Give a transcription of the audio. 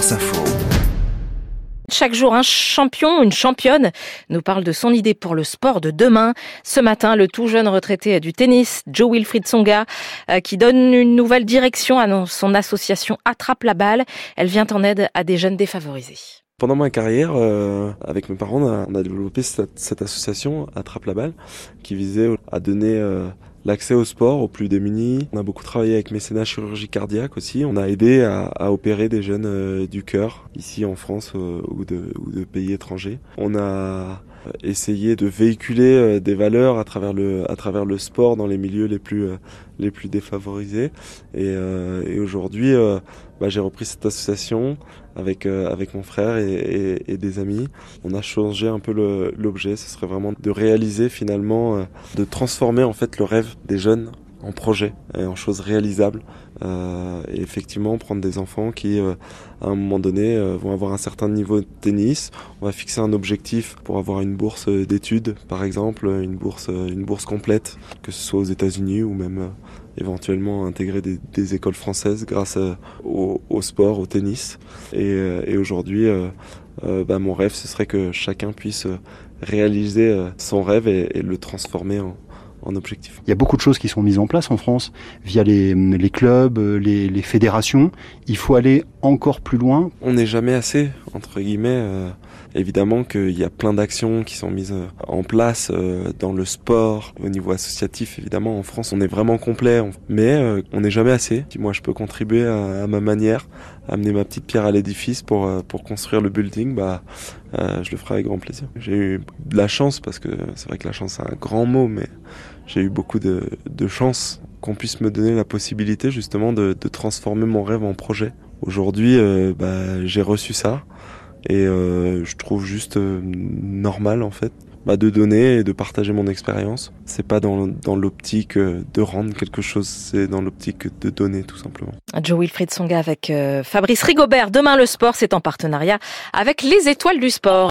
France Info. Chaque jour, un champion, une championne nous parle de son idée pour le sport de demain. Ce matin, le tout jeune retraité du tennis, Joe Wilfried Songa, euh, qui donne une nouvelle direction à son association Attrape la balle. Elle vient en aide à des jeunes défavorisés. Pendant ma carrière, euh, avec mes parents, on a, développé cette, association Attrape la balle, qui visait à donner euh, l'accès au sport aux plus démunis. On a beaucoup travaillé avec mécénat chirurgie cardiaque aussi. On a aidé à, opérer des jeunes euh, du cœur ici en France ou de pays étrangers. On a essayé de véhiculer euh, des valeurs à travers le à travers le sport dans les milieux les plus les plus défavorisés. Et, et aujourd'hui bah, j'ai repris cette association avec avec mon frère et, et, des amis. On a changé un peu l'objet. Ce serait vraiment de réaliser finalement de transformer en fait le rêve des jeunes en projet et en choses réalisables. Euh, et effectivement prendre des enfants qui euh, à un moment donné euh, vont avoir un certain niveau de tennis. On va fixer un objectif pour avoir une bourse d'études par exemple une bourse une bourse complète que ce soit aux États-Unis ou même éventuellement intégrer des, écoles françaises grâce au, sport au tennis. Et, aujourd'hui bah, mon rêve ce serait que chacun puisse réaliser son rêve et le transformer en, objectif. Il y a beaucoup de choses qui sont mises en place en France via les, les clubs, les, les, fédérations. Il faut aller encore plus loin. On n'est jamais assez, entre guillemets. Euh, évidemment qu'il y a plein d'actions qui sont mises euh, en place euh, dans le sport, au niveau associatif. Évidemment, en France, on est vraiment complet, mais on n'est jamais assez. Moi, je peux contribuer à, ma manière, amener ma petite pierre à l'édifice pour pour construire le building, bah, je le ferai avec grand plaisir. J'ai eu de la chance parce que c'est vrai que la chance c'est un grand mot, mais j'ai eu beaucoup de, chance qu'on puisse me donner la possibilité justement de, transformer mon rêve en projet. Aujourd'hui, euh, bah, j'ai reçu ça et euh, je trouve juste euh, normal en fait bah, de donner et de partager mon expérience. C'est pas dans, dans l'optique de rendre quelque chose, c'est dans l'optique de donner tout simplement. Joe Wilfried Songa avec Fabrice Rigobert. Demain le sport, c'est en partenariat avec les étoiles du sport.